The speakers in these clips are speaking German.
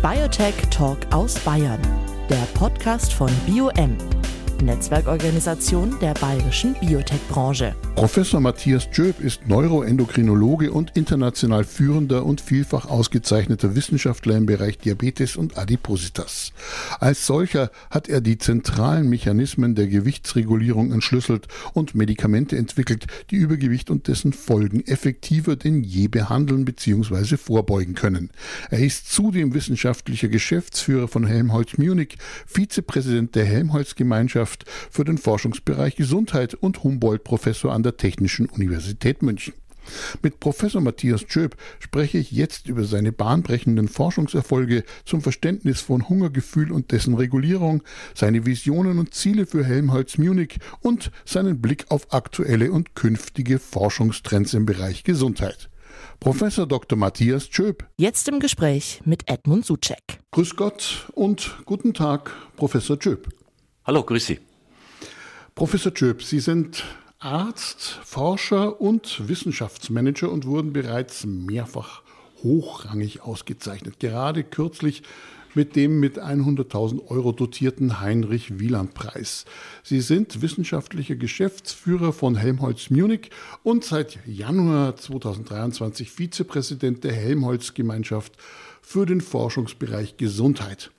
Biotech Talk aus Bayern, der Podcast von BioM, Netzwerkorganisation der bayerischen Biotech-Branche. Professor Matthias Jöb ist Neuroendokrinologe und international führender und vielfach ausgezeichneter Wissenschaftler im Bereich Diabetes und Adipositas. Als solcher hat er die zentralen Mechanismen der Gewichtsregulierung entschlüsselt und Medikamente entwickelt, die Übergewicht und dessen Folgen effektiver denn je behandeln bzw. vorbeugen können. Er ist zudem wissenschaftlicher Geschäftsführer von Helmholtz Munich, Vizepräsident der Helmholtz Gemeinschaft für den Forschungsbereich Gesundheit und Humboldt-Professor an der Technischen Universität München. Mit Professor Matthias Tschöp spreche ich jetzt über seine bahnbrechenden Forschungserfolge zum Verständnis von Hungergefühl und dessen Regulierung, seine Visionen und Ziele für Helmholtz Munich und seinen Blick auf aktuelle und künftige Forschungstrends im Bereich Gesundheit. Professor Dr. Matthias Tschöp. Jetzt im Gespräch mit Edmund Suchek. Grüß Gott und guten Tag, Professor Tschöp. Hallo, grüß Sie. Professor Tschöp, Sie sind Arzt, Forscher und Wissenschaftsmanager und wurden bereits mehrfach hochrangig ausgezeichnet. Gerade kürzlich mit dem mit 100.000 Euro dotierten Heinrich Wieland Preis. Sie sind wissenschaftlicher Geschäftsführer von Helmholtz Munich und seit Januar 2023 Vizepräsident der Helmholtz Gemeinschaft für den Forschungsbereich Gesundheit.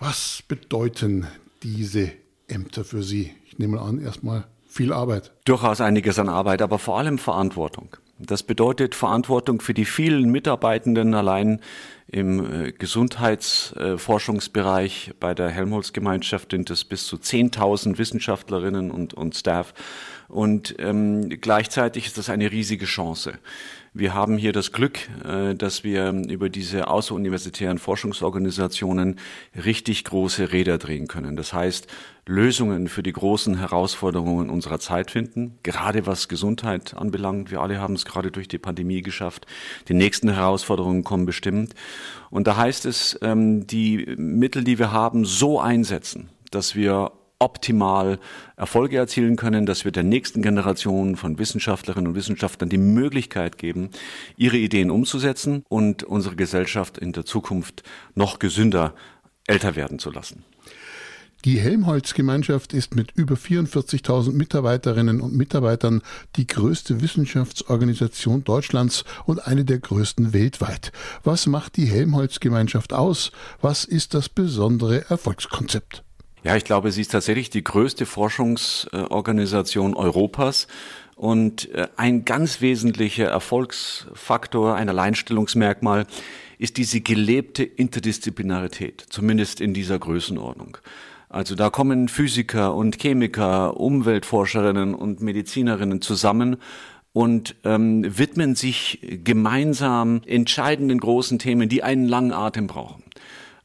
Was bedeuten diese Ämter für Sie? Ich nehme an, erstmal viel Arbeit. Durchaus einiges an Arbeit, aber vor allem Verantwortung. Das bedeutet Verantwortung für die vielen Mitarbeitenden allein im äh, Gesundheitsforschungsbereich. Bei der Helmholtz-Gemeinschaft sind es bis zu 10.000 Wissenschaftlerinnen und, und Staff. Und ähm, gleichzeitig ist das eine riesige Chance. Wir haben hier das Glück, äh, dass wir über diese außeruniversitären Forschungsorganisationen richtig große Räder drehen können. Das heißt, Lösungen für die großen Herausforderungen unserer Zeit finden, gerade was Gesundheit anbelangt. Wir alle haben es gerade durch die Pandemie geschafft. Die nächsten Herausforderungen kommen bestimmt. Und da heißt es, ähm, die Mittel, die wir haben, so einsetzen, dass wir optimal Erfolge erzielen können, dass wir der nächsten Generation von Wissenschaftlerinnen und Wissenschaftlern die Möglichkeit geben, ihre Ideen umzusetzen und unsere Gesellschaft in der Zukunft noch gesünder älter werden zu lassen. Die Helmholtz-Gemeinschaft ist mit über 44.000 Mitarbeiterinnen und Mitarbeitern die größte Wissenschaftsorganisation Deutschlands und eine der größten weltweit. Was macht die Helmholtz-Gemeinschaft aus? Was ist das besondere Erfolgskonzept? Ja, ich glaube, sie ist tatsächlich die größte Forschungsorganisation Europas. Und äh, ein ganz wesentlicher Erfolgsfaktor, ein Alleinstellungsmerkmal ist diese gelebte Interdisziplinarität, zumindest in dieser Größenordnung. Also da kommen Physiker und Chemiker, Umweltforscherinnen und Medizinerinnen zusammen und ähm, widmen sich gemeinsam entscheidenden großen Themen, die einen langen Atem brauchen.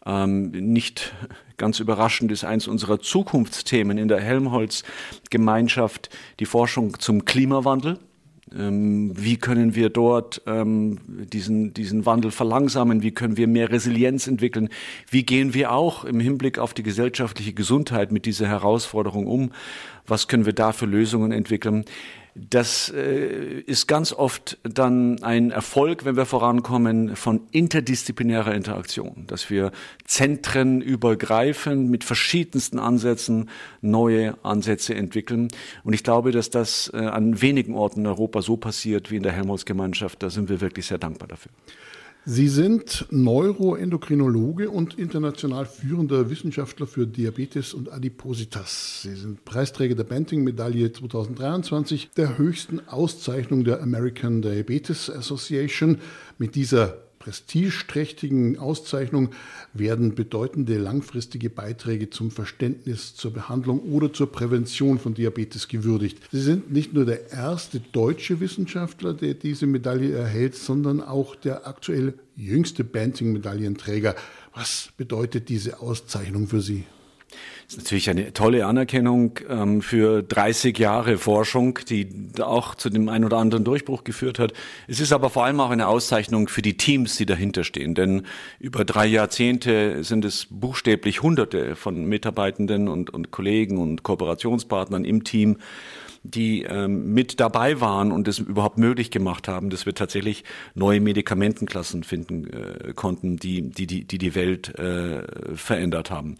Ähm, nicht ganz überraschend ist eins unserer Zukunftsthemen in der Helmholtz-Gemeinschaft die Forschung zum Klimawandel. Ähm, wie können wir dort ähm, diesen, diesen Wandel verlangsamen? Wie können wir mehr Resilienz entwickeln? Wie gehen wir auch im Hinblick auf die gesellschaftliche Gesundheit mit dieser Herausforderung um? Was können wir da für Lösungen entwickeln? Das äh, ist ganz oft dann ein Erfolg, wenn wir vorankommen, von interdisziplinärer Interaktion, dass wir Zentren übergreifend mit verschiedensten Ansätzen neue Ansätze entwickeln. Und ich glaube, dass das äh, an wenigen Orten in Europa so passiert wie in der Helmholtz-Gemeinschaft. Da sind wir wirklich sehr dankbar dafür. Sie sind Neuroendokrinologe und international führender Wissenschaftler für Diabetes und Adipositas. Sie sind Preisträger der Banting-Medaille 2023, der höchsten Auszeichnung der American Diabetes Association. Mit dieser prestigeträchtigen Auszeichnung werden bedeutende langfristige Beiträge zum Verständnis, zur Behandlung oder zur Prävention von Diabetes gewürdigt. Sie sind nicht nur der erste deutsche Wissenschaftler, der diese Medaille erhält, sondern auch der aktuell jüngste Banting-Medaillenträger. Was bedeutet diese Auszeichnung für Sie? Das ist natürlich eine tolle Anerkennung ähm, für 30 Jahre Forschung, die auch zu dem einen oder anderen Durchbruch geführt hat. Es ist aber vor allem auch eine Auszeichnung für die Teams, die dahinter stehen. Denn über drei Jahrzehnte sind es buchstäblich Hunderte von Mitarbeitenden und, und Kollegen und Kooperationspartnern im Team, die ähm, mit dabei waren und das überhaupt möglich gemacht haben, dass wir tatsächlich neue Medikamentenklassen finden äh, konnten, die, die, die, die Welt äh, verändert haben.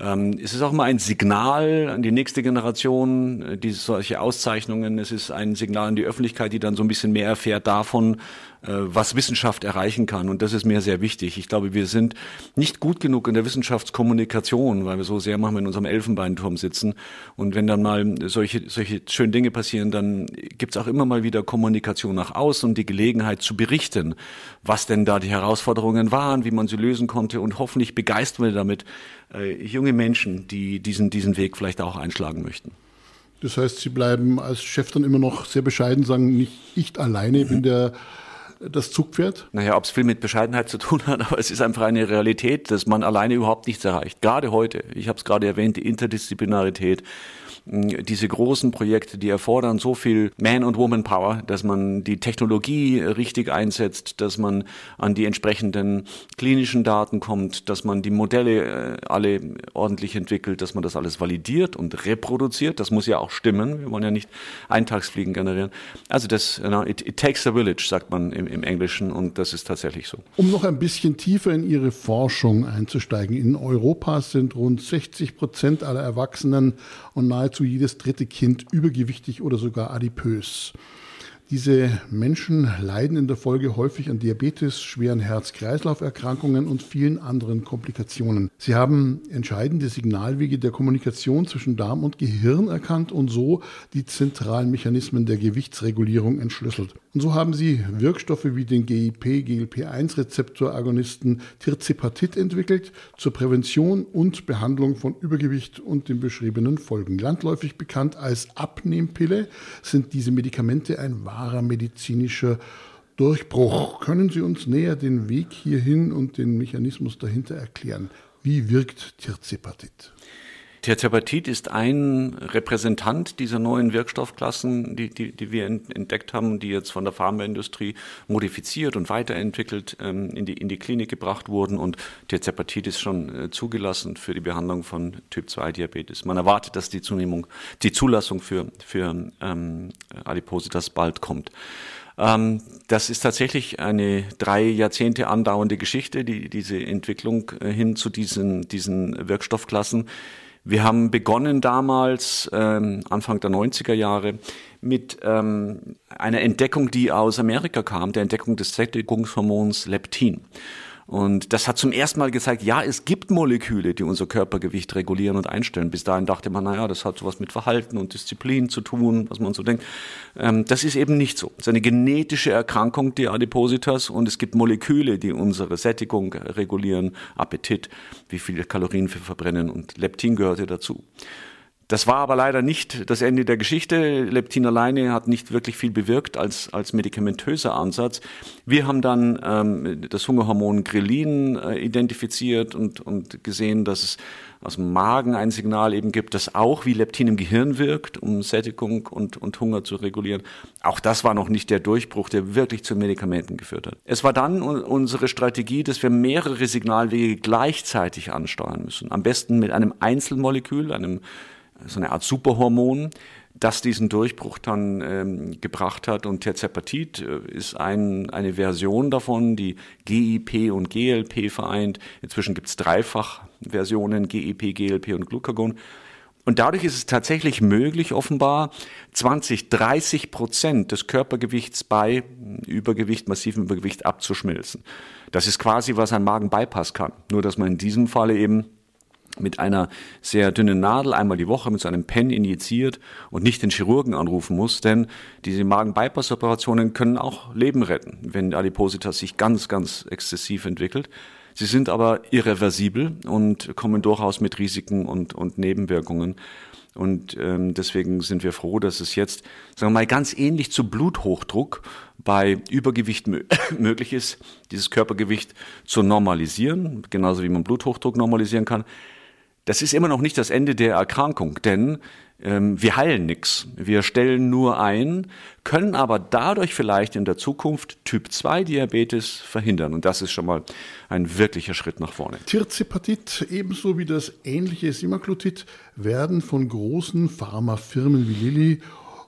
Ähm, es ist auch mal ein Signal an die nächste Generation, äh, diese solche Auszeichnungen. Es ist ein Signal an die Öffentlichkeit, die dann so ein bisschen mehr erfährt davon, äh, was Wissenschaft erreichen kann. Und das ist mir sehr wichtig. Ich glaube, wir sind nicht gut genug in der Wissenschaftskommunikation, weil wir so sehr machen in unserem Elfenbeinturm sitzen. Und wenn dann mal solche, solche schönen Dinge passieren, dann gibt es auch immer mal wieder Kommunikation nach außen und die Gelegenheit zu berichten, was denn da die Herausforderungen waren, wie man sie lösen konnte. Und hoffentlich begeistern wir damit junge Menschen, die diesen, diesen Weg vielleicht auch einschlagen möchten. Das heißt, Sie bleiben als Chef dann immer noch sehr bescheiden, sagen, nicht ich alleine bin der das Zugpferd? Naja, ob es viel mit Bescheidenheit zu tun hat, aber es ist einfach eine Realität, dass man alleine überhaupt nichts erreicht. Gerade heute, ich habe es gerade erwähnt, die Interdisziplinarität diese großen Projekte, die erfordern so viel Man- und Woman-Power, dass man die Technologie richtig einsetzt, dass man an die entsprechenden klinischen Daten kommt, dass man die Modelle äh, alle ordentlich entwickelt, dass man das alles validiert und reproduziert. Das muss ja auch stimmen. Wir wollen ja nicht Eintagsfliegen generieren. Also das, it, it takes a village, sagt man im, im Englischen und das ist tatsächlich so. Um noch ein bisschen tiefer in Ihre Forschung einzusteigen. In Europa sind rund 60 Prozent aller Erwachsenen und nahezu jedes dritte Kind übergewichtig oder sogar adipös. Diese Menschen leiden in der Folge häufig an Diabetes, schweren Herz-Kreislauf-Erkrankungen und vielen anderen Komplikationen. Sie haben entscheidende Signalwege der Kommunikation zwischen Darm und Gehirn erkannt und so die zentralen Mechanismen der Gewichtsregulierung entschlüsselt. Und so haben sie Wirkstoffe wie den GIP-GLP-1-Rezeptor-Agonisten Tirzepatit entwickelt zur Prävention und Behandlung von Übergewicht und den beschriebenen Folgen. Landläufig bekannt als Abnehmpille sind diese Medikamente ein wahrer medizinischer Durchbruch. Können Sie uns näher den Weg hierhin und den Mechanismus dahinter erklären? Wie wirkt Tirzepatit? Terzapatit ist ein Repräsentant dieser neuen Wirkstoffklassen, die, die, die wir entdeckt haben, die jetzt von der Pharmaindustrie modifiziert und weiterentwickelt ähm, in, die, in die Klinik gebracht wurden. Und Terzapatit ist schon äh, zugelassen für die Behandlung von Typ-2-Diabetes. Man erwartet, dass die Zunehmung, die Zulassung für, für ähm, Adipositas bald kommt ähm, das ist tatsächlich eine drei Jahrzehnte andauernde Geschichte, die, diese Entwicklung äh, hin zu diesen, diesen Wirkstoffklassen. Wir haben begonnen damals, ähm, Anfang der 90er Jahre, mit ähm, einer Entdeckung, die aus Amerika kam, der Entdeckung des Sättigungshormons Leptin. Und das hat zum ersten Mal gezeigt, ja, es gibt Moleküle, die unser Körpergewicht regulieren und einstellen. Bis dahin dachte man, naja, das hat sowas mit Verhalten und Disziplin zu tun, was man so denkt. Ähm, das ist eben nicht so. Es ist eine genetische Erkrankung, die Adipositas, und es gibt Moleküle, die unsere Sättigung regulieren, Appetit, wie viele Kalorien wir verbrennen, und Leptin gehörte dazu. Das war aber leider nicht das Ende der Geschichte. Leptin alleine hat nicht wirklich viel bewirkt als, als medikamentöser Ansatz. Wir haben dann ähm, das Hungerhormon Grelin äh, identifiziert und, und gesehen, dass es aus dem Magen ein Signal eben gibt, das auch wie Leptin im Gehirn wirkt, um Sättigung und, und Hunger zu regulieren. Auch das war noch nicht der Durchbruch, der wirklich zu Medikamenten geführt hat. Es war dann unsere Strategie, dass wir mehrere Signalwege gleichzeitig ansteuern müssen. Am besten mit einem Einzelmolekül, einem so eine Art Superhormon, das diesen Durchbruch dann ähm, gebracht hat. Und Terzepatit äh, ist ein, eine Version davon, die GIP und GLP vereint. Inzwischen gibt es dreifach Versionen, GIP, GLP und Glucagon. Und dadurch ist es tatsächlich möglich, offenbar 20, 30 Prozent des Körpergewichts bei Übergewicht, massivem Übergewicht abzuschmelzen. Das ist quasi, was ein Magenbypass kann. Nur, dass man in diesem Falle eben mit einer sehr dünnen Nadel einmal die Woche mit so einem Pen injiziert und nicht den Chirurgen anrufen muss, denn diese Magen-Bypass-Operationen können auch Leben retten, wenn Adipositas sich ganz, ganz exzessiv entwickelt. Sie sind aber irreversibel und kommen durchaus mit Risiken und, und Nebenwirkungen. Und ähm, deswegen sind wir froh, dass es jetzt, sagen wir mal, ganz ähnlich zu Bluthochdruck bei Übergewicht möglich ist, dieses Körpergewicht zu normalisieren, genauso wie man Bluthochdruck normalisieren kann. Das ist immer noch nicht das Ende der Erkrankung, denn ähm, wir heilen nichts. Wir stellen nur ein, können aber dadurch vielleicht in der Zukunft Typ 2 Diabetes verhindern. Und das ist schon mal ein wirklicher Schritt nach vorne. Tirzepatit ebenso wie das ähnliche Semaglutid werden von großen Pharmafirmen wie Lilly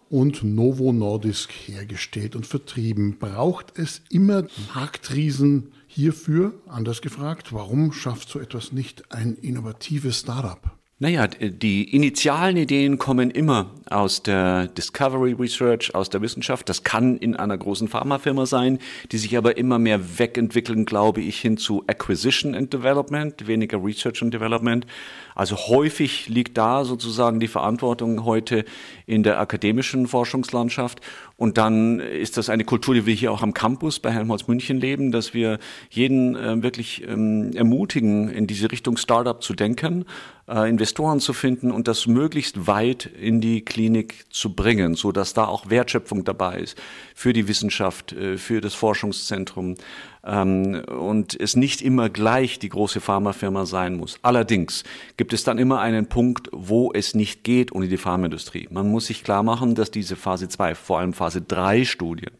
und Novo Nordisk hergestellt und vertrieben. Braucht es immer Marktriesen hierfür? Anders gefragt, warum schafft so etwas nicht ein innovatives Startup? Naja, die initialen Ideen kommen immer aus der Discovery Research, aus der Wissenschaft. Das kann in einer großen Pharmafirma sein, die sich aber immer mehr wegentwickeln, glaube ich, hin zu Acquisition and Development, weniger Research and Development. Also häufig liegt da sozusagen die Verantwortung heute in der akademischen Forschungslandschaft. Und dann ist das eine Kultur, die wir hier auch am Campus bei Helmholtz München leben, dass wir jeden äh, wirklich ähm, ermutigen, in diese Richtung Startup zu denken, äh, Investoren zu finden und das möglichst weit in die Klinik zu bringen, so dass da auch Wertschöpfung dabei ist für die Wissenschaft, äh, für das Forschungszentrum ähm, und es nicht immer gleich die große Pharmafirma sein muss. Allerdings gibt es dann immer einen Punkt, wo es nicht geht ohne die Pharmaindustrie. Man muss sich klar machen, dass diese Phase 2, vor allem Phase 3 Studien,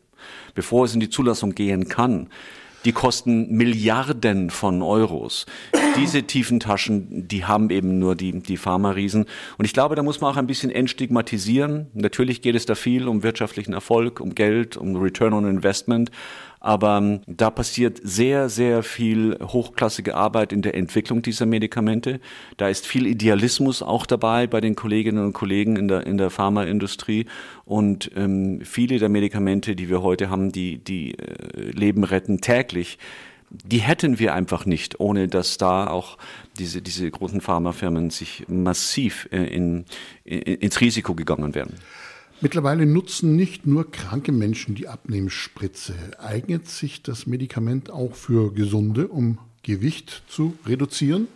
bevor es in die Zulassung gehen kann, die kosten Milliarden von Euros. Diese tiefen Taschen, die haben eben nur die, die Pharma-Riesen. Und ich glaube, da muss man auch ein bisschen entstigmatisieren. Natürlich geht es da viel um wirtschaftlichen Erfolg, um Geld, um Return on Investment. Aber ähm, da passiert sehr, sehr viel hochklassige Arbeit in der Entwicklung dieser Medikamente. Da ist viel Idealismus auch dabei bei den Kolleginnen und Kollegen in der, in der Pharmaindustrie. Und ähm, viele der Medikamente, die wir heute haben, die, die äh, Leben retten täglich, die hätten wir einfach nicht, ohne dass da auch diese, diese großen Pharmafirmen sich massiv äh, in, in, ins Risiko gegangen wären. Mittlerweile nutzen nicht nur kranke Menschen die Abnehmspritze. Eignet sich das Medikament auch für Gesunde, um Gewicht zu reduzieren?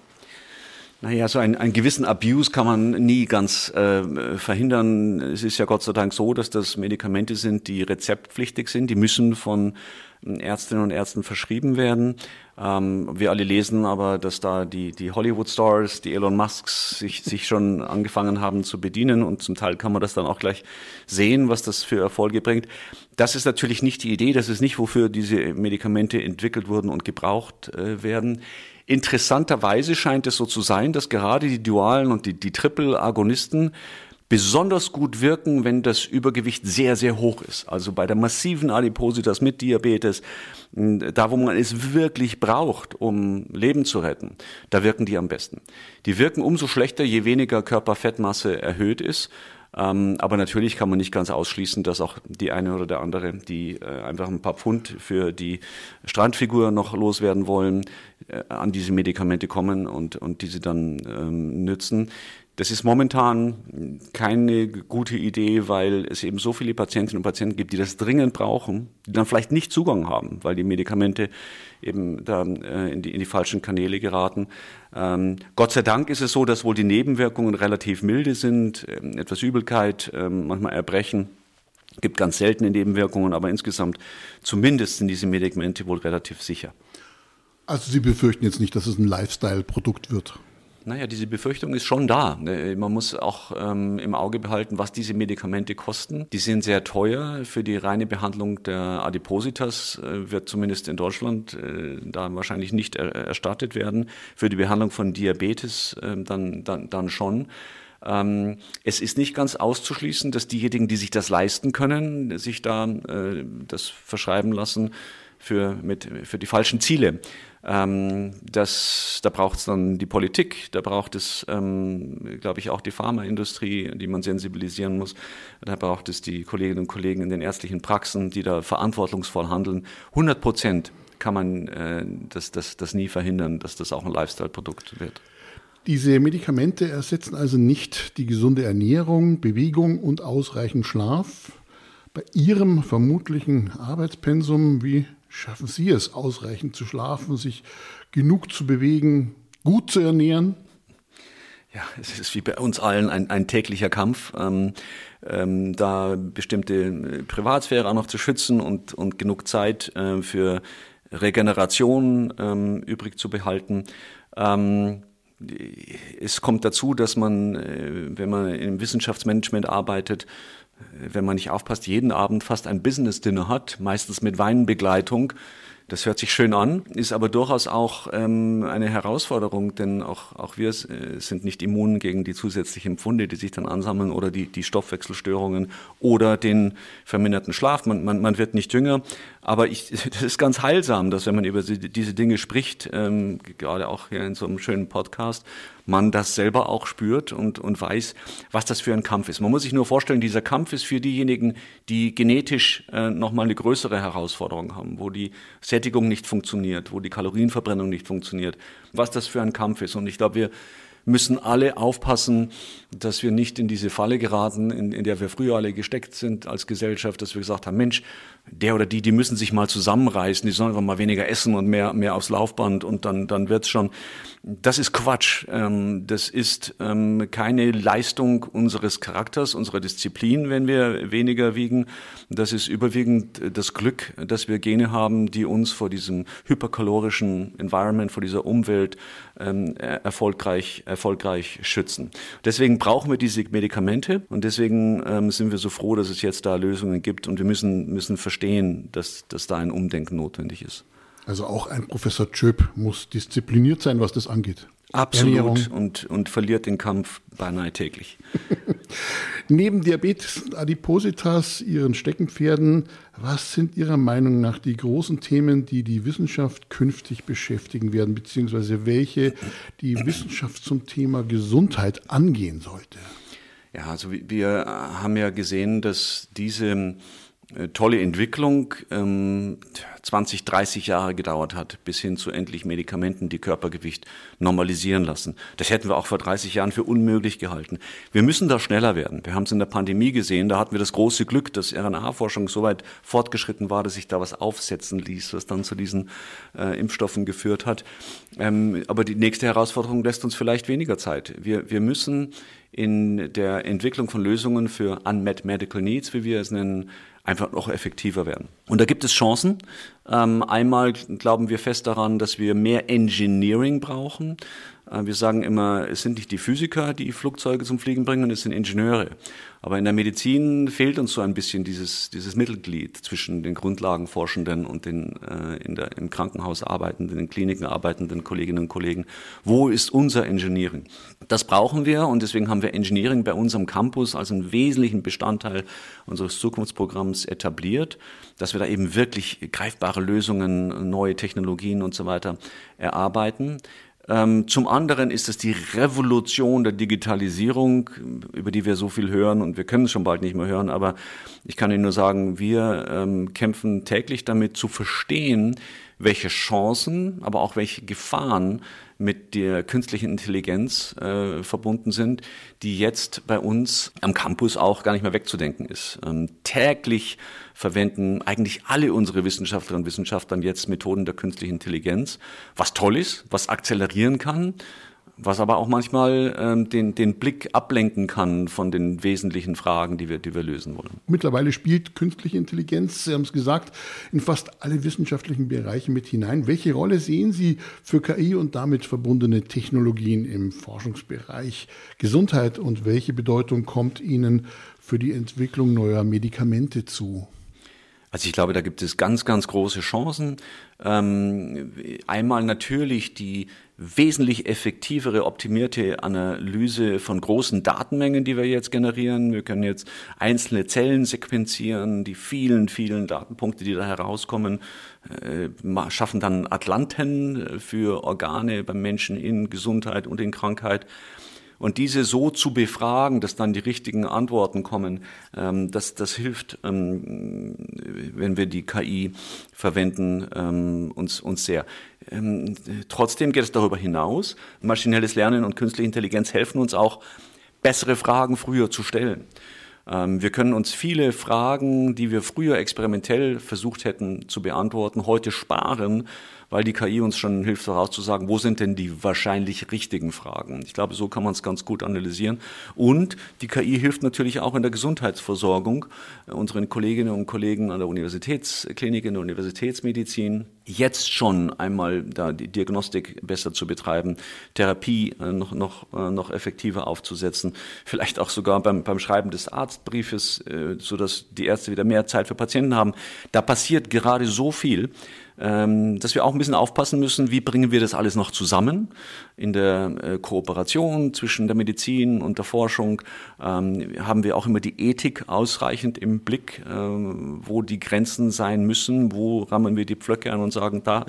Naja, so einen, einen gewissen Abuse kann man nie ganz äh, verhindern. Es ist ja Gott sei Dank so, dass das Medikamente sind, die rezeptpflichtig sind. Die müssen von Ärztinnen und Ärzten verschrieben werden. Ähm, wir alle lesen aber, dass da die, die Hollywood-Stars, die Elon Musks sich, sich schon angefangen haben zu bedienen und zum Teil kann man das dann auch gleich sehen, was das für Erfolge bringt. Das ist natürlich nicht die Idee, das ist nicht, wofür diese Medikamente entwickelt wurden und gebraucht äh, werden. Interessanterweise scheint es so zu sein, dass gerade die dualen und die, die Triple-Agonisten besonders gut wirken, wenn das Übergewicht sehr, sehr hoch ist. Also bei der massiven Adipositas mit Diabetes, da wo man es wirklich braucht, um Leben zu retten, da wirken die am besten. Die wirken umso schlechter, je weniger Körperfettmasse erhöht ist. Ähm, aber natürlich kann man nicht ganz ausschließen, dass auch die eine oder der andere, die äh, einfach ein paar Pfund für die Strandfigur noch loswerden wollen, äh, an diese Medikamente kommen und, und diese dann ähm, nützen. Das ist momentan keine gute Idee, weil es eben so viele Patientinnen und Patienten gibt, die das dringend brauchen, die dann vielleicht nicht Zugang haben, weil die Medikamente eben da äh, in, die, in die falschen Kanäle geraten. Ähm, Gott sei Dank ist es so, dass wohl die Nebenwirkungen relativ milde sind, ähm, etwas Übelkeit, ähm, manchmal Erbrechen. Gibt ganz seltene Nebenwirkungen, aber insgesamt zumindest sind diese Medikamente wohl relativ sicher. Also Sie befürchten jetzt nicht, dass es ein Lifestyle-Produkt wird? Naja, diese Befürchtung ist schon da. Ne? Man muss auch ähm, im Auge behalten, was diese Medikamente kosten. Die sind sehr teuer. Für die reine Behandlung der Adipositas äh, wird zumindest in Deutschland äh, da wahrscheinlich nicht er erstattet werden. Für die Behandlung von Diabetes äh, dann, dann, dann schon. Ähm, es ist nicht ganz auszuschließen, dass diejenigen, die sich das leisten können, sich da äh, das verschreiben lassen für, mit, für die falschen Ziele. Ähm, das, da braucht es dann die Politik, da braucht es, ähm, glaube ich, auch die Pharmaindustrie, die man sensibilisieren muss. Da braucht es die Kolleginnen und Kollegen in den ärztlichen Praxen, die da verantwortungsvoll handeln. 100 Prozent kann man äh, das, das, das nie verhindern, dass das auch ein Lifestyle-Produkt wird. Diese Medikamente ersetzen also nicht die gesunde Ernährung, Bewegung und ausreichend Schlaf. Bei Ihrem vermutlichen Arbeitspensum, wie Schaffen Sie es, ausreichend zu schlafen, sich genug zu bewegen, gut zu ernähren? Ja, es ist wie bei uns allen ein, ein täglicher Kampf, ähm, ähm, da bestimmte äh, Privatsphäre auch noch zu schützen und, und genug Zeit äh, für Regeneration ähm, übrig zu behalten. Ähm, es kommt dazu, dass man, äh, wenn man im Wissenschaftsmanagement arbeitet, wenn man nicht aufpasst, jeden Abend fast ein Business-Dinner hat, meistens mit Weinbegleitung. Das hört sich schön an, ist aber durchaus auch ähm, eine Herausforderung, denn auch, auch wir äh, sind nicht immun gegen die zusätzlichen Pfunde, die sich dann ansammeln oder die, die Stoffwechselstörungen oder den verminderten Schlaf. Man, man, man wird nicht jünger, aber ich, das ist ganz heilsam, dass wenn man über diese Dinge spricht, ähm, gerade auch hier in so einem schönen Podcast, man das selber auch spürt und, und weiß, was das für ein Kampf ist. Man muss sich nur vorstellen, dieser Kampf ist für diejenigen, die genetisch äh, nochmal eine größere Herausforderung haben, wo die Sättigung nicht funktioniert, wo die Kalorienverbrennung nicht funktioniert, was das für ein Kampf ist. Und ich glaube, wir müssen alle aufpassen, dass wir nicht in diese Falle geraten, in, in der wir früher alle gesteckt sind als Gesellschaft, dass wir gesagt haben, Mensch, der oder die, die müssen sich mal zusammenreißen, die sollen einfach mal weniger essen und mehr, mehr aufs Laufband und dann, dann wird's schon. Das ist Quatsch. Ähm, das ist ähm, keine Leistung unseres Charakters, unserer Disziplin, wenn wir weniger wiegen. Das ist überwiegend das Glück, dass wir Gene haben, die uns vor diesem hyperkalorischen Environment, vor dieser Umwelt ähm, erfolgreich, erfolgreich schützen. Deswegen brauchen wir diese Medikamente und deswegen sind wir so froh, dass es jetzt da Lösungen gibt und wir müssen, müssen verstehen, dass, dass da ein Umdenken notwendig ist. Also auch ein Professor Tschöp muss diszipliniert sein, was das angeht. Absolut und, und verliert den Kampf beinahe täglich. Neben Diabetes und Adipositas, Ihren Steckenpferden, was sind Ihrer Meinung nach die großen Themen, die die Wissenschaft künftig beschäftigen werden, beziehungsweise welche die Wissenschaft zum Thema Gesundheit angehen sollte? Ja, also wir haben ja gesehen, dass diese tolle Entwicklung ähm, 20, 30 Jahre gedauert hat, bis hin zu endlich Medikamenten, die Körpergewicht normalisieren lassen. Das hätten wir auch vor 30 Jahren für unmöglich gehalten. Wir müssen da schneller werden. Wir haben es in der Pandemie gesehen, da hatten wir das große Glück, dass RNA-Forschung so weit fortgeschritten war, dass sich da was aufsetzen ließ, was dann zu diesen äh, Impfstoffen geführt hat. Ähm, aber die nächste Herausforderung lässt uns vielleicht weniger Zeit. Wir, wir müssen in der Entwicklung von Lösungen für Unmet Medical Needs, wie wir es nennen, einfach noch effektiver werden. Und da gibt es Chancen. Ähm, einmal glauben wir fest daran, dass wir mehr Engineering brauchen. Äh, wir sagen immer, es sind nicht die Physiker, die Flugzeuge zum Fliegen bringen, es sind Ingenieure. Aber in der Medizin fehlt uns so ein bisschen dieses, dieses Mittelglied zwischen den Grundlagenforschenden und den äh, in der, im Krankenhaus arbeitenden, in Kliniken arbeitenden Kolleginnen und Kollegen. Wo ist unser Engineering? Das brauchen wir und deswegen haben wir Engineering bei unserem Campus als einen wesentlichen Bestandteil unseres Zukunftsprogramms etabliert, dass wir da eben wirklich greifbare Lösungen, neue Technologien und so weiter erarbeiten. Ähm, zum anderen ist es die Revolution der Digitalisierung, über die wir so viel hören und wir können es schon bald nicht mehr hören, aber ich kann Ihnen nur sagen, wir ähm, kämpfen täglich damit zu verstehen, welche Chancen, aber auch welche Gefahren mit der künstlichen Intelligenz äh, verbunden sind, die jetzt bei uns am Campus auch gar nicht mehr wegzudenken ist. Ähm, täglich verwenden eigentlich alle unsere Wissenschaftlerinnen und Wissenschaftler jetzt Methoden der künstlichen Intelligenz, was toll ist, was akzelerieren kann, was aber auch manchmal ähm, den, den Blick ablenken kann von den wesentlichen Fragen, die wir, die wir lösen wollen. Mittlerweile spielt künstliche Intelligenz, Sie haben es gesagt, in fast alle wissenschaftlichen Bereiche mit hinein. Welche Rolle sehen Sie für KI und damit verbundene Technologien im Forschungsbereich Gesundheit und welche Bedeutung kommt Ihnen für die Entwicklung neuer Medikamente zu? Also ich glaube, da gibt es ganz, ganz große Chancen. Ähm, einmal natürlich die wesentlich effektivere, optimierte Analyse von großen Datenmengen, die wir jetzt generieren. Wir können jetzt einzelne Zellen sequenzieren, die vielen, vielen Datenpunkte, die da herauskommen, äh, schaffen dann Atlanten für Organe beim Menschen in Gesundheit und in Krankheit. Und diese so zu befragen, dass dann die richtigen Antworten kommen, ähm, das, das hilft, ähm, wenn wir die KI verwenden, ähm, uns, uns sehr. Ähm, trotzdem geht es darüber hinaus. Maschinelles Lernen und künstliche Intelligenz helfen uns auch, bessere Fragen früher zu stellen. Ähm, wir können uns viele Fragen, die wir früher experimentell versucht hätten zu beantworten, heute sparen, weil die KI uns schon hilft vorauszusagen, wo sind denn die wahrscheinlich richtigen Fragen. Ich glaube, so kann man es ganz gut analysieren. Und die KI hilft natürlich auch in der Gesundheitsversorgung unseren Kolleginnen und Kollegen an der Universitätsklinik, in der Universitätsmedizin jetzt schon einmal da die Diagnostik besser zu betreiben, Therapie äh, noch, noch, äh, noch effektiver aufzusetzen, vielleicht auch sogar beim, beim Schreiben des Arztbriefes, äh, so dass die Ärzte wieder mehr Zeit für Patienten haben. Da passiert gerade so viel, dass wir auch ein bisschen aufpassen müssen, wie bringen wir das alles noch zusammen in der äh, Kooperation zwischen der Medizin und der Forschung. Ähm, haben wir auch immer die Ethik ausreichend im Blick, äh, wo die Grenzen sein müssen, wo rammen wir die Pflöcke an und sagen, da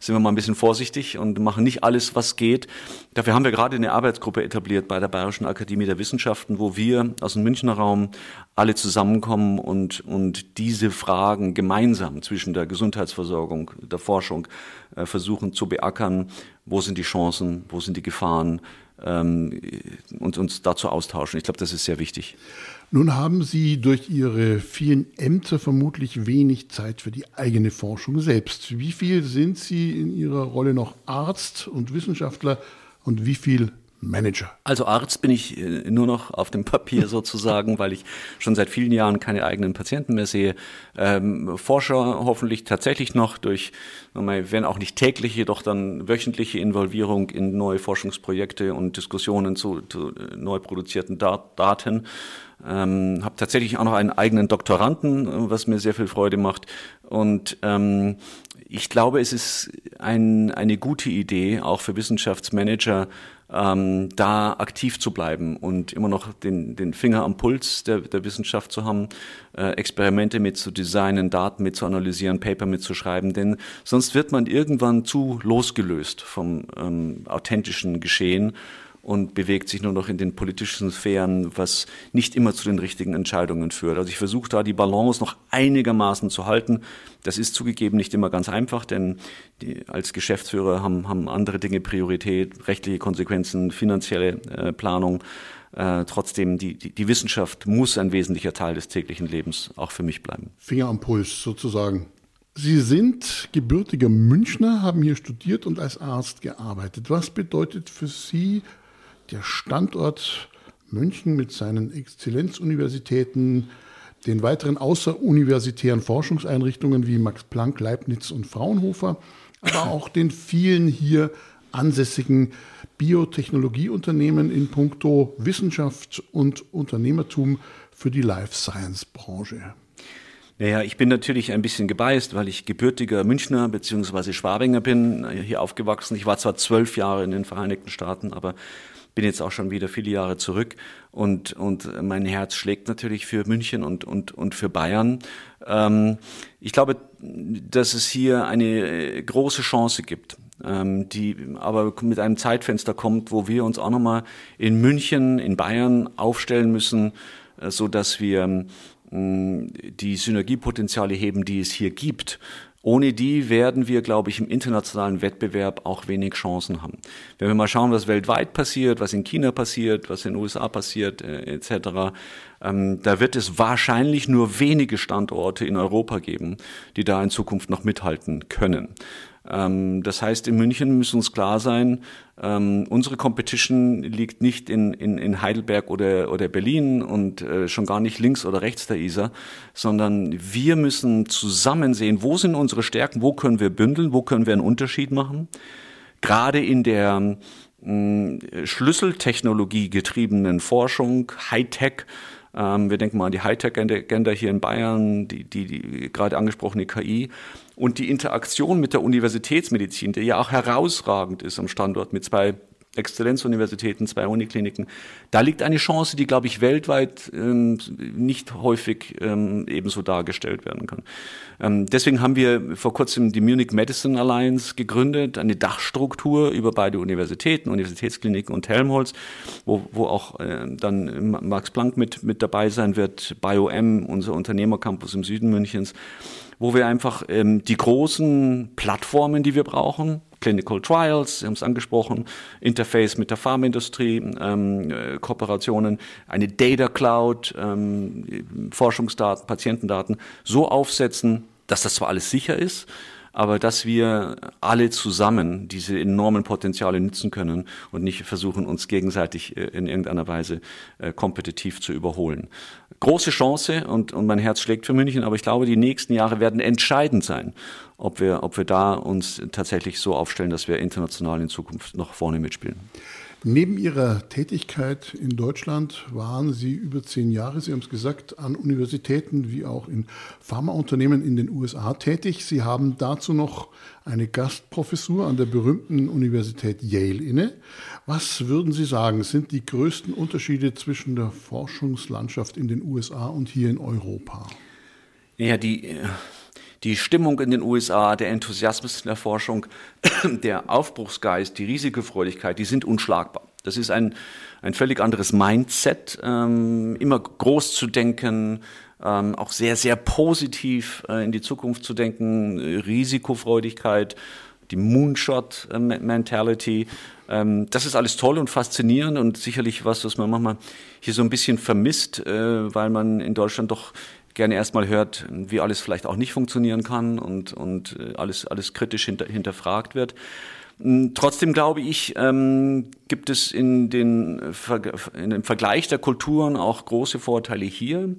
sind wir mal ein bisschen vorsichtig und machen nicht alles, was geht. Dafür haben wir gerade eine Arbeitsgruppe etabliert bei der Bayerischen Akademie der Wissenschaften, wo wir aus dem Münchner Raum alle zusammenkommen und, und diese Fragen gemeinsam zwischen der Gesundheitsversorgung, der Forschung äh, versuchen zu beackern. Wo sind die Chancen? Wo sind die Gefahren? Ähm, und uns dazu austauschen. Ich glaube, das ist sehr wichtig. Nun haben Sie durch Ihre vielen Ämter vermutlich wenig Zeit für die eigene Forschung selbst. Wie viel sind Sie in Ihrer Rolle noch Arzt und Wissenschaftler und wie viel Manager? Also Arzt bin ich äh, nur noch auf dem Papier sozusagen, weil ich schon seit vielen Jahren keine eigenen Patienten mehr sehe. Ähm, Forscher hoffentlich tatsächlich noch durch, wenn auch nicht tägliche, doch dann wöchentliche Involvierung in neue Forschungsprojekte und Diskussionen zu, zu äh, neu produzierten Dat Daten. Ähm, habe tatsächlich auch noch einen eigenen Doktoranden, was mir sehr viel Freude macht. Und ähm, ich glaube, es ist ein, eine gute Idee, auch für Wissenschaftsmanager, ähm, da aktiv zu bleiben und immer noch den, den Finger am Puls der, der Wissenschaft zu haben, äh, Experimente mit zu designen, Daten mit zu analysieren, Paper mitzuschreiben, denn sonst wird man irgendwann zu losgelöst vom ähm, authentischen Geschehen und bewegt sich nur noch in den politischen Sphären, was nicht immer zu den richtigen Entscheidungen führt. Also ich versuche da die Balance noch einigermaßen zu halten. Das ist zugegeben nicht immer ganz einfach, denn die, als Geschäftsführer haben, haben andere Dinge Priorität, rechtliche Konsequenzen, finanzielle äh, Planung. Äh, trotzdem, die, die, die Wissenschaft muss ein wesentlicher Teil des täglichen Lebens auch für mich bleiben. Finger am Puls sozusagen. Sie sind gebürtiger Münchner, haben hier studiert und als Arzt gearbeitet. Was bedeutet für Sie der Standort München mit seinen Exzellenzuniversitäten, den weiteren außeruniversitären Forschungseinrichtungen wie Max Planck, Leibniz und Fraunhofer, aber auch den vielen hier ansässigen Biotechnologieunternehmen in puncto Wissenschaft und Unternehmertum für die Life Science Branche. Naja, ich bin natürlich ein bisschen gebeist, weil ich gebürtiger Münchner bzw. Schwabinger bin, hier aufgewachsen. Ich war zwar zwölf Jahre in den Vereinigten Staaten, aber bin jetzt auch schon wieder viele Jahre zurück und, und mein Herz schlägt natürlich für München und, und, und für Bayern. Ähm, ich glaube, dass es hier eine große Chance gibt, ähm, die aber mit einem Zeitfenster kommt, wo wir uns auch nochmal in München, in Bayern aufstellen müssen, äh, so dass wir die Synergiepotenziale heben, die es hier gibt ohne die werden wir, glaube ich, im internationalen Wettbewerb auch wenig Chancen haben. Wenn wir mal schauen, was weltweit passiert, was in China passiert, was in den USA passiert, äh, etc., ähm, da wird es wahrscheinlich nur wenige Standorte in Europa geben, die da in Zukunft noch mithalten können. Ähm, das heißt, in München müssen uns klar sein, ähm, unsere Competition liegt nicht in, in, in Heidelberg oder, oder Berlin und äh, schon gar nicht links oder rechts der Isar, sondern wir müssen zusammen sehen, wo sind unsere Stärken, wo können wir bündeln, wo können wir einen Unterschied machen. Gerade in der mh, Schlüsseltechnologie getriebenen Forschung, Hightech, ähm, wir denken mal an die Hightech-Agenda hier in Bayern, die, die, die gerade angesprochene KI und die Interaktion mit der Universitätsmedizin, die ja auch herausragend ist am Standort mit zwei Exzellenzuniversitäten, zwei Unikliniken. Da liegt eine Chance, die, glaube ich, weltweit ähm, nicht häufig ähm, ebenso dargestellt werden kann. Ähm, deswegen haben wir vor kurzem die Munich Medicine Alliance gegründet, eine Dachstruktur über beide Universitäten, Universitätskliniken und Helmholtz, wo, wo auch äh, dann Max Planck mit, mit dabei sein wird, BioM, unser Unternehmercampus im Süden Münchens wo wir einfach ähm, die großen Plattformen, die wir brauchen, Clinical Trials, Sie haben es angesprochen, Interface mit der Pharmaindustrie, ähm, äh, Kooperationen, eine Data Cloud, ähm, Forschungsdaten, Patientendaten so aufsetzen, dass das zwar alles sicher ist, aber dass wir alle zusammen diese enormen Potenziale nutzen können und nicht versuchen, uns gegenseitig äh, in irgendeiner Weise äh, kompetitiv zu überholen. Große Chance und, und mein Herz schlägt für München, aber ich glaube, die nächsten Jahre werden entscheidend sein, ob wir, ob wir da uns tatsächlich so aufstellen, dass wir international in Zukunft noch vorne mitspielen. Neben Ihrer Tätigkeit in Deutschland waren Sie über zehn Jahre, Sie haben es gesagt, an Universitäten wie auch in Pharmaunternehmen in den USA tätig. Sie haben dazu noch eine Gastprofessur an der berühmten Universität Yale inne. Was würden Sie sagen, sind die größten Unterschiede zwischen der Forschungslandschaft in den USA und hier in Europa? Ja, die, äh, die Stimmung in den USA, der Enthusiasmus in der Forschung, der Aufbruchsgeist, die Risikofreudigkeit, die sind unschlagbar. Das ist ein, ein völlig anderes Mindset, ähm, immer groß zu denken, ähm, auch sehr, sehr positiv äh, in die Zukunft zu denken, Risikofreudigkeit, die Moonshot-Mentality. Ähm, das ist alles toll und faszinierend und sicherlich was, was man manchmal hier so ein bisschen vermisst, äh, weil man in Deutschland doch gerne erstmal hört, wie alles vielleicht auch nicht funktionieren kann und, und äh, alles, alles kritisch hinter, hinterfragt wird. Hm, trotzdem glaube ich, ähm, gibt es in, den, in dem Vergleich der Kulturen auch große Vorteile hier.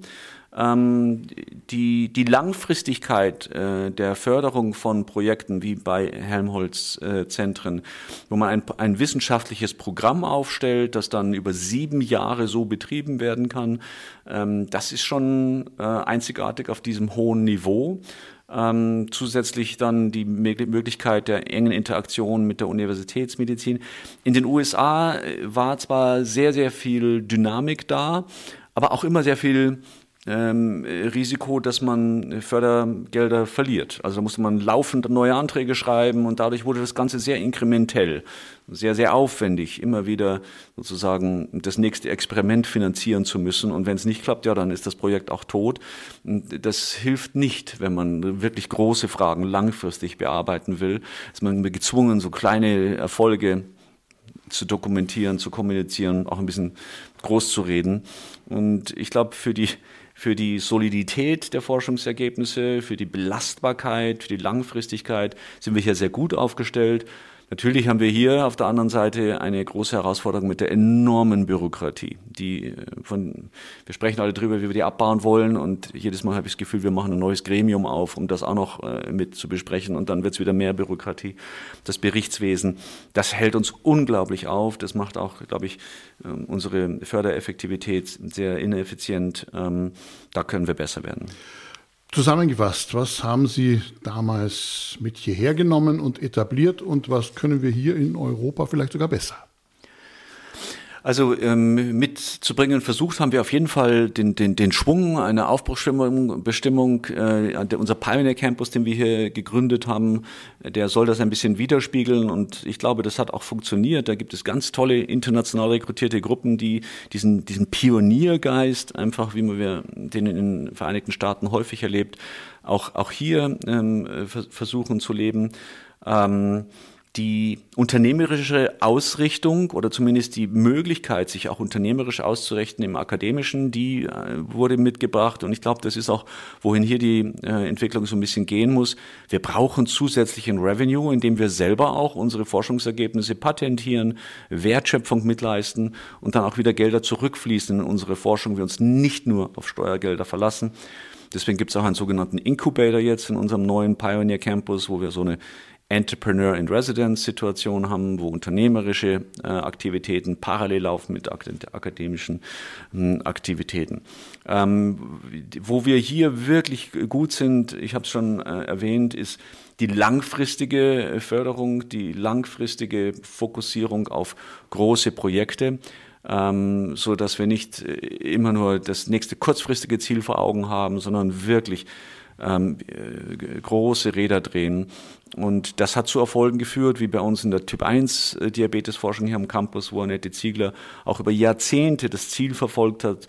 Ähm, die, die Langfristigkeit äh, der Förderung von Projekten wie bei Helmholtz-Zentren, äh, wo man ein, ein wissenschaftliches Programm aufstellt, das dann über sieben Jahre so betrieben werden kann, ähm, das ist schon äh, einzigartig auf diesem hohen Niveau. Ähm, zusätzlich dann die Möglichkeit der engen Interaktion mit der Universitätsmedizin. In den USA äh, war zwar sehr, sehr viel Dynamik da, aber auch immer sehr viel ähm, Risiko, dass man Fördergelder verliert. Also da musste man laufend neue Anträge schreiben und dadurch wurde das Ganze sehr inkrementell, sehr, sehr aufwendig, immer wieder sozusagen das nächste Experiment finanzieren zu müssen. Und wenn es nicht klappt, ja, dann ist das Projekt auch tot. Das hilft nicht, wenn man wirklich große Fragen langfristig bearbeiten will. Ist man gezwungen, so kleine Erfolge zu dokumentieren, zu kommunizieren, auch ein bisschen groß zu reden. Und ich glaube, für die für die Solidität der Forschungsergebnisse, für die Belastbarkeit, für die Langfristigkeit sind wir hier sehr gut aufgestellt. Natürlich haben wir hier auf der anderen Seite eine große Herausforderung mit der enormen Bürokratie. Die äh, von, wir sprechen alle drüber, wie wir die abbauen wollen und jedes Mal habe ich das Gefühl, wir machen ein neues Gremium auf, um das auch noch äh, mit zu besprechen und dann wird es wieder mehr Bürokratie. Das Berichtswesen, das hält uns unglaublich auf. Das macht auch, glaube ich, ähm, unsere Fördereffektivität sehr ineffizient. Ähm, da können wir besser werden. Zusammengefasst, was haben Sie damals mit hierher genommen und etabliert und was können wir hier in Europa vielleicht sogar besser? Also ähm, mitzubringen versucht haben wir auf jeden Fall den, den, den Schwung, eine Aufbruchsstimmung, Bestimmung. Äh, unser Pioneer Campus, den wir hier gegründet haben, der soll das ein bisschen widerspiegeln und ich glaube, das hat auch funktioniert. Da gibt es ganz tolle international rekrutierte Gruppen, die diesen, diesen Pioniergeist, einfach wie man den in den Vereinigten Staaten häufig erlebt, auch, auch hier ähm, versuchen zu leben. Ähm, die unternehmerische Ausrichtung oder zumindest die Möglichkeit, sich auch unternehmerisch auszurichten im Akademischen, die äh, wurde mitgebracht. Und ich glaube, das ist auch, wohin hier die äh, Entwicklung so ein bisschen gehen muss. Wir brauchen zusätzlichen Revenue, indem wir selber auch unsere Forschungsergebnisse patentieren, Wertschöpfung mitleisten und dann auch wieder Gelder zurückfließen in unsere Forschung, wir uns nicht nur auf Steuergelder verlassen. Deswegen gibt es auch einen sogenannten Incubator jetzt in unserem neuen Pioneer Campus, wo wir so eine Entrepreneur in Residence Situation haben, wo unternehmerische äh, Aktivitäten parallel laufen mit ak akademischen äh, Aktivitäten. Ähm, wo wir hier wirklich gut sind, ich habe es schon äh, erwähnt, ist die langfristige Förderung, die langfristige Fokussierung auf große Projekte. Ähm, so dass wir nicht äh, immer nur das nächste kurzfristige Ziel vor Augen haben, sondern wirklich ähm, äh, große Räder drehen. Und das hat zu Erfolgen geführt, wie bei uns in der Typ 1 äh, hier am Campus, wo Annette Ziegler auch über Jahrzehnte das Ziel verfolgt hat,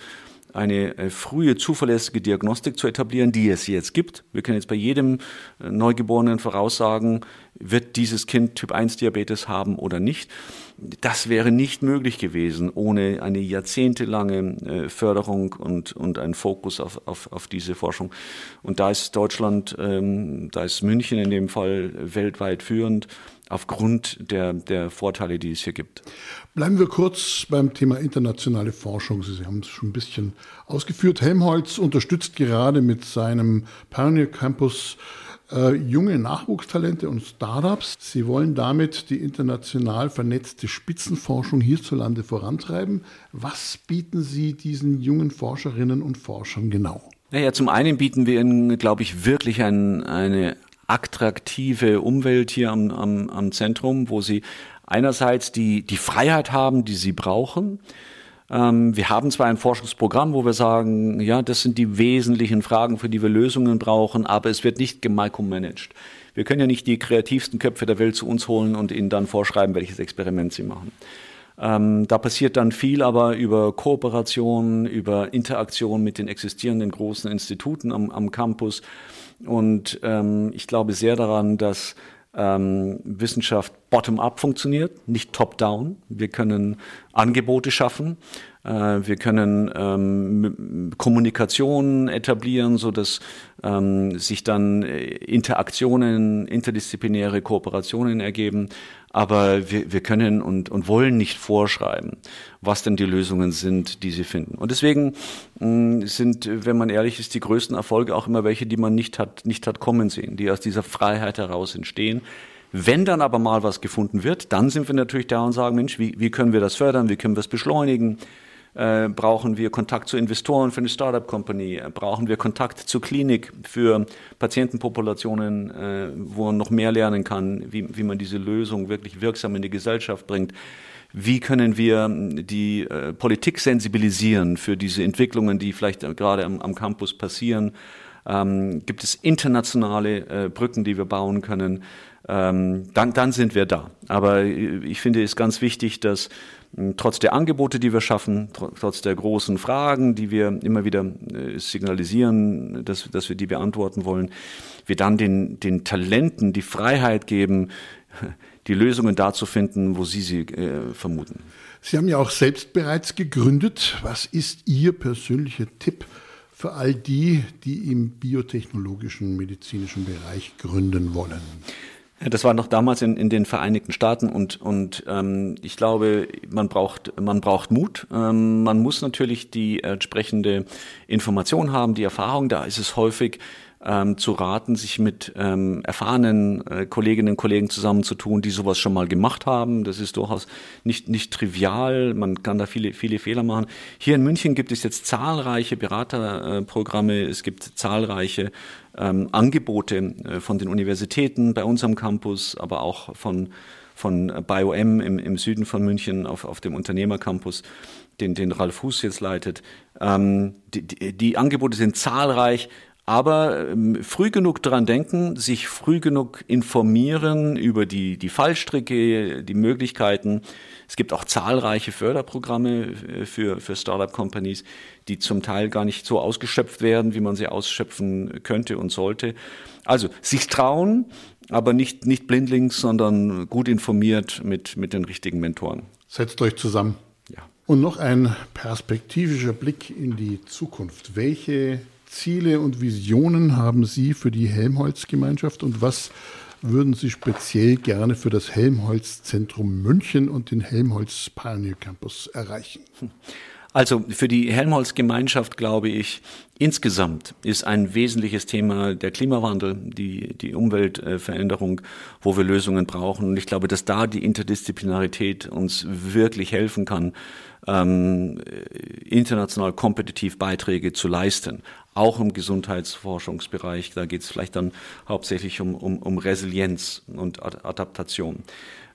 eine äh, frühe zuverlässige Diagnostik zu etablieren, die es jetzt gibt. Wir können jetzt bei jedem Neugeborenen voraussagen, wird dieses Kind Typ 1 Diabetes haben oder nicht. Das wäre nicht möglich gewesen ohne eine jahrzehntelange äh, Förderung und, und einen Fokus auf, auf, auf diese Forschung. Und da ist Deutschland, ähm, da ist München in dem Fall weltweit führend aufgrund der, der Vorteile, die es hier gibt. Bleiben wir kurz beim Thema internationale Forschung. Sie haben es schon ein bisschen ausgeführt. Helmholtz unterstützt gerade mit seinem Pioneer Campus äh, junge Nachwuchstalente und Startups. Sie wollen damit die international vernetzte Spitzenforschung hierzulande vorantreiben. Was bieten Sie diesen jungen Forscherinnen und Forschern genau? Naja, zum einen bieten wir ihnen, glaube ich, wirklich ein, eine attraktive Umwelt hier am, am, am Zentrum, wo sie einerseits die, die Freiheit haben, die sie brauchen, wir haben zwar ein Forschungsprogramm, wo wir sagen, ja, das sind die wesentlichen Fragen, für die wir Lösungen brauchen, aber es wird nicht gemicromanaged. Wir können ja nicht die kreativsten Köpfe der Welt zu uns holen und ihnen dann vorschreiben, welches Experiment sie machen. Ähm, da passiert dann viel aber über Kooperation, über Interaktion mit den existierenden großen Instituten am, am Campus. Und ähm, ich glaube sehr daran, dass ähm, Wissenschaft bottom-up funktioniert, nicht top-down. Wir können Angebote schaffen, äh, wir können ähm, Kommunikation etablieren, so dass ähm, sich dann äh, Interaktionen, interdisziplinäre Kooperationen ergeben. Aber wir, wir können und, und wollen nicht vorschreiben, was denn die Lösungen sind, die sie finden. Und deswegen mh, sind, wenn man ehrlich ist, die größten Erfolge auch immer welche, die man nicht hat, nicht hat kommen sehen, die aus dieser Freiheit heraus entstehen. Wenn dann aber mal was gefunden wird, dann sind wir natürlich da und sagen, Mensch, wie, wie können wir das fördern, wie können wir es beschleunigen? Äh, brauchen wir Kontakt zu Investoren für eine Startup-Company? Äh, brauchen wir Kontakt zur Klinik für Patientenpopulationen, äh, wo man noch mehr lernen kann, wie, wie man diese Lösung wirklich wirksam in die Gesellschaft bringt? Wie können wir die äh, Politik sensibilisieren für diese Entwicklungen, die vielleicht gerade am, am Campus passieren? Ähm, gibt es internationale äh, Brücken, die wir bauen können? Ähm, dann, dann sind wir da. Aber ich finde es ganz wichtig, dass hm, trotz der Angebote, die wir schaffen, trotz der großen Fragen, die wir immer wieder äh, signalisieren, dass, dass wir die beantworten wollen, wir dann den, den Talenten die Freiheit geben, die Lösungen da zu finden, wo sie sie äh, vermuten. Sie haben ja auch selbst bereits gegründet. Was ist Ihr persönlicher Tipp für all die, die im biotechnologischen, medizinischen Bereich gründen wollen? Das war noch damals in, in den Vereinigten Staaten und, und ähm, ich glaube, man braucht, man braucht Mut. Ähm, man muss natürlich die entsprechende Information haben, die Erfahrung. Da ist es häufig ähm, zu raten, sich mit ähm, erfahrenen äh, Kolleginnen und Kollegen zusammenzutun, die sowas schon mal gemacht haben. Das ist durchaus nicht, nicht trivial. Man kann da viele, viele Fehler machen. Hier in München gibt es jetzt zahlreiche Beraterprogramme. Es gibt zahlreiche ähm, Angebote äh, von den Universitäten bei unserem Campus, aber auch von von BioM im, im Süden von München auf, auf dem Unternehmercampus, den, den Ralf Fuß jetzt leitet. Ähm, die, die, die Angebote sind zahlreich. Aber ähm, früh genug dran denken, sich früh genug informieren über die, die Fallstricke, die Möglichkeiten. Es gibt auch zahlreiche Förderprogramme äh, für, für Startup-Companies, die zum Teil gar nicht so ausgeschöpft werden, wie man sie ausschöpfen könnte und sollte. Also sich trauen, aber nicht, nicht blindlings, sondern gut informiert mit, mit den richtigen Mentoren. Setzt euch zusammen. Ja. Und noch ein perspektivischer Blick in die Zukunft. Welche Ziele und Visionen haben Sie für die Helmholtz-Gemeinschaft und was würden Sie speziell gerne für das Helmholtz-Zentrum München und den Helmholtz Pioneer Campus erreichen? Also für die Helmholtz-Gemeinschaft glaube ich, insgesamt ist ein wesentliches Thema der Klimawandel, die, die Umweltveränderung, wo wir Lösungen brauchen. Und ich glaube, dass da die Interdisziplinarität uns wirklich helfen kann, ähm, international kompetitiv Beiträge zu leisten auch im Gesundheitsforschungsbereich. Da geht es vielleicht dann hauptsächlich um, um, um Resilienz und Adaptation.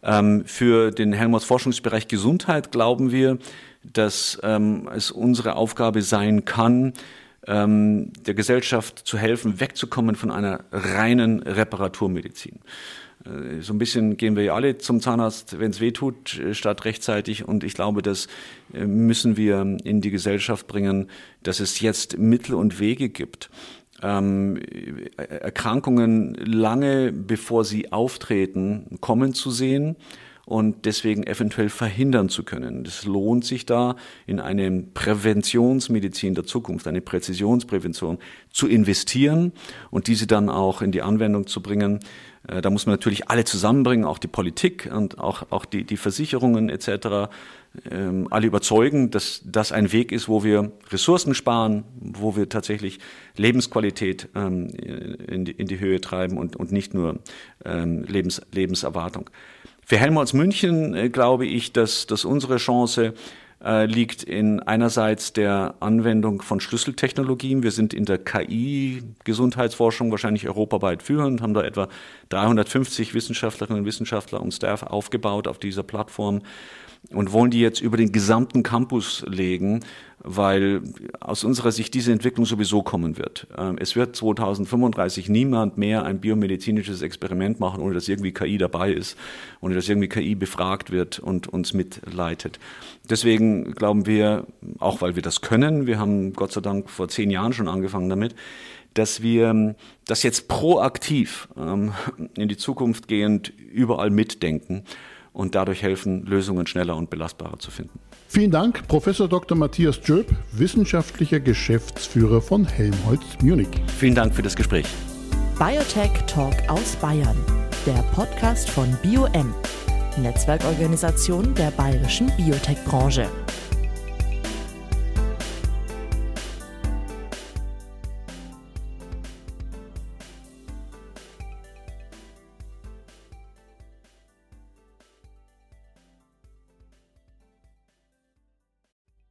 Ähm, für den Helmholtz Forschungsbereich Gesundheit glauben wir, dass ähm, es unsere Aufgabe sein kann, ähm, der Gesellschaft zu helfen, wegzukommen von einer reinen Reparaturmedizin. Äh, so ein bisschen gehen wir ja alle zum Zahnarzt, wenn es weh tut, äh, statt rechtzeitig. Und ich glaube, das äh, müssen wir in die Gesellschaft bringen, dass es jetzt Mittel und Wege gibt, ähm, Erkrankungen lange bevor sie auftreten, kommen zu sehen und deswegen eventuell verhindern zu können. Es lohnt sich da, in eine Präventionsmedizin der Zukunft, eine Präzisionsprävention zu investieren und diese dann auch in die Anwendung zu bringen. Äh, da muss man natürlich alle zusammenbringen, auch die Politik und auch, auch die, die Versicherungen etc. Ähm, alle überzeugen, dass das ein Weg ist, wo wir Ressourcen sparen, wo wir tatsächlich Lebensqualität ähm, in, die, in die Höhe treiben und, und nicht nur ähm, Lebens, Lebenserwartung. Für Helmholtz München äh, glaube ich, dass, dass unsere Chance äh, liegt in einerseits der Anwendung von Schlüsseltechnologien. Wir sind in der KI-Gesundheitsforschung wahrscheinlich europaweit führend, haben da etwa 350 Wissenschaftlerinnen und Wissenschaftler und Staff aufgebaut auf dieser Plattform und wollen die jetzt über den gesamten Campus legen, weil aus unserer Sicht diese Entwicklung sowieso kommen wird. Ähm, es wird 2035 niemand mehr ein biomedizinisches Experiment machen, ohne dass irgendwie KI dabei ist, ohne dass irgendwie KI befragt wird und uns mitleitet. Deswegen glauben wir, auch weil wir das können, wir haben Gott sei Dank vor zehn Jahren schon angefangen damit, dass wir das jetzt proaktiv ähm, in die Zukunft gehend überall mitdenken und dadurch helfen, Lösungen schneller und belastbarer zu finden. Vielen Dank, Professor Dr. Matthias Djöb, wissenschaftlicher Geschäftsführer von Helmholtz Munich. Vielen Dank für das Gespräch. Biotech Talk aus Bayern, der Podcast von BioM, Netzwerkorganisation der bayerischen Biotech-Branche.